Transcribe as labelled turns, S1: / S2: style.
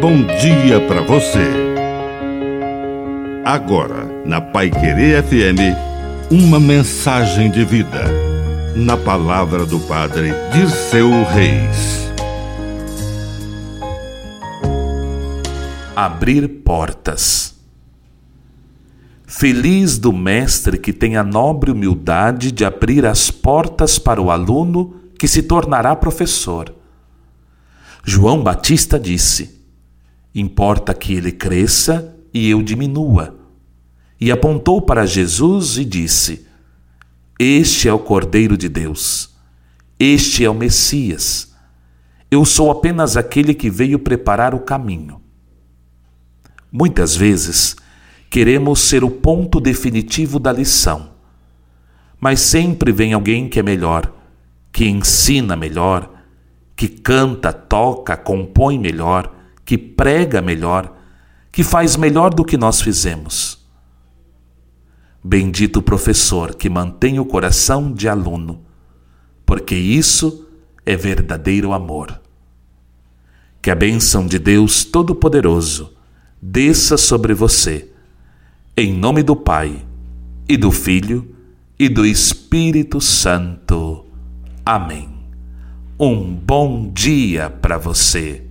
S1: bom dia para você. Agora, na Pai Querer FM, uma mensagem de vida. Na palavra do Padre Dirceu Reis.
S2: Abrir portas. Feliz do mestre que tem a nobre humildade de abrir as portas para o aluno que se tornará professor. João Batista disse: Importa que ele cresça e eu diminua. E apontou para Jesus e disse: Este é o Cordeiro de Deus. Este é o Messias. Eu sou apenas aquele que veio preparar o caminho. Muitas vezes, queremos ser o ponto definitivo da lição. Mas sempre vem alguém que é melhor, que ensina melhor, que canta, toca, compõe melhor, que prega melhor, que faz melhor do que nós fizemos. Bendito o professor que mantém o coração de aluno, porque isso é verdadeiro amor. Que a bênção de Deus Todo-Poderoso desça sobre você, em nome do Pai, e do Filho, e do Espírito Santo. Amém. Um bom dia para você.